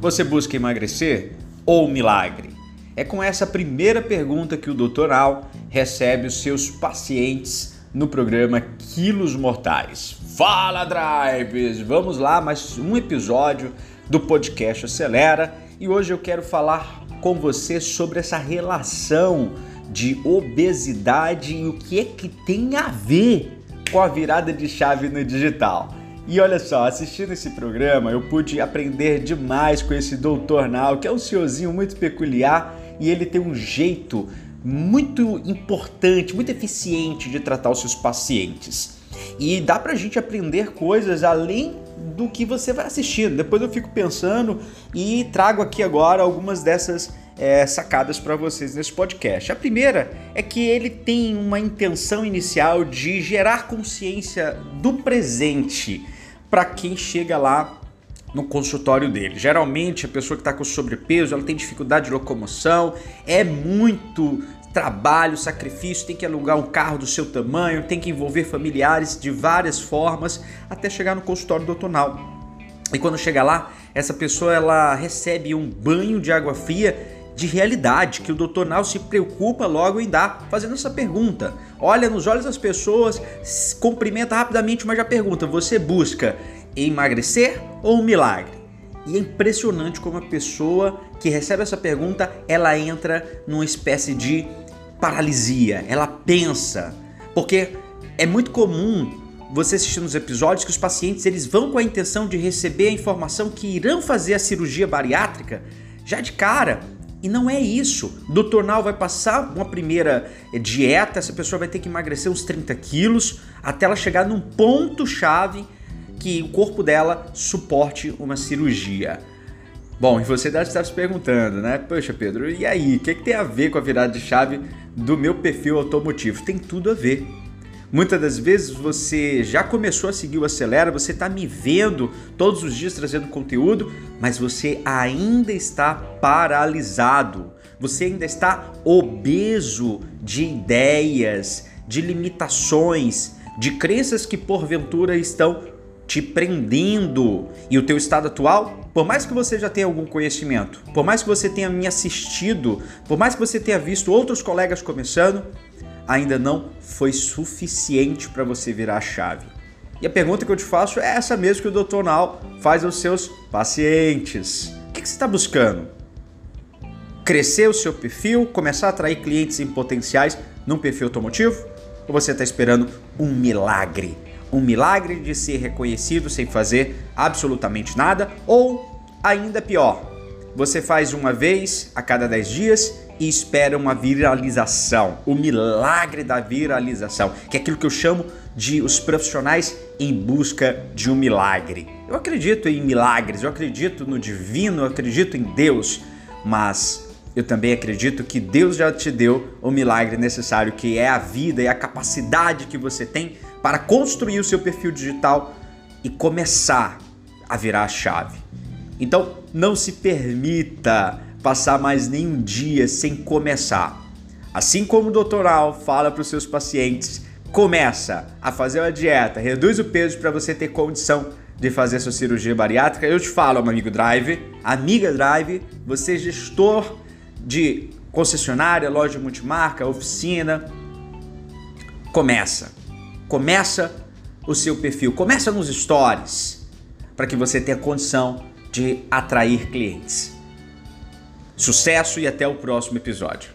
Você busca emagrecer ou milagre? É com essa primeira pergunta que o Dr. Al recebe os seus pacientes no programa Quilos Mortais. Fala, Drives! Vamos lá, mais um episódio do podcast Acelera e hoje eu quero falar com você sobre essa relação de obesidade e o que é que tem a ver com a virada de chave no digital. E olha só, assistindo esse programa, eu pude aprender demais com esse doutor Nal, que é um senhorzinho muito peculiar e ele tem um jeito muito importante, muito eficiente de tratar os seus pacientes. E dá pra gente aprender coisas além do que você vai assistindo. Depois eu fico pensando e trago aqui agora algumas dessas é, sacadas para vocês nesse podcast. A primeira é que ele tem uma intenção inicial de gerar consciência do presente para quem chega lá no consultório dele. Geralmente a pessoa que está com sobrepeso, ela tem dificuldade de locomoção, é muito trabalho, sacrifício, tem que alugar um carro do seu tamanho, tem que envolver familiares de várias formas até chegar no consultório doutonal. E quando chega lá, essa pessoa ela recebe um banho de água fria de realidade que o Dr. Nal se preocupa logo em dar, fazendo essa pergunta. Olha nos olhos das pessoas, cumprimenta rapidamente, mas já pergunta: você busca emagrecer ou um milagre? E é impressionante como a pessoa que recebe essa pergunta, ela entra numa espécie de paralisia, ela pensa, porque é muito comum você assistir nos episódios que os pacientes eles vão com a intenção de receber a informação que irão fazer a cirurgia bariátrica já de cara e não é isso. O Dr. Nal vai passar uma primeira dieta, essa pessoa vai ter que emagrecer uns 30 quilos até ela chegar num ponto-chave que o corpo dela suporte uma cirurgia. Bom, e você deve estar se perguntando, né? Poxa, Pedro, e aí? O que, que tem a ver com a virada de chave do meu perfil automotivo? Tem tudo a ver. Muitas das vezes você já começou a seguir o Acelera, você está me vendo todos os dias trazendo conteúdo, mas você ainda está paralisado. Você ainda está obeso de ideias, de limitações, de crenças que porventura estão te prendendo. E o teu estado atual, por mais que você já tenha algum conhecimento, por mais que você tenha me assistido, por mais que você tenha visto outros colegas começando, ainda não foi suficiente para você virar a chave. E a pergunta que eu te faço é essa mesmo que o Dr. Nal faz aos seus pacientes. O que, você está buscando? Crescer o seu perfil, começar a atrair clientes em potenciais num perfil automotivo? Ou você está esperando um milagre? Um milagre de ser reconhecido sem fazer absolutamente nada? Ou, ainda pior, você faz uma vez a cada 10 dias e espera uma viralização, o milagre da viralização, que é aquilo que eu chamo de os profissionais em busca de um milagre. Eu acredito em milagres, eu acredito no divino, eu acredito em Deus, mas eu também acredito que Deus já te deu o milagre necessário, que é a vida e a capacidade que você tem para construir o seu perfil digital e começar a virar a chave. Então, não se permita passar mais nenhum dia sem começar. Assim como o doutoral fala para os seus pacientes, começa a fazer uma dieta, reduz o peso para você ter condição de fazer sua cirurgia bariátrica. Eu te falo, amigo Drive, amiga Drive, você é gestor de concessionária, loja multimarca, oficina, começa. Começa o seu perfil, começa nos stories, para que você tenha condição de atrair clientes. Sucesso e até o próximo episódio.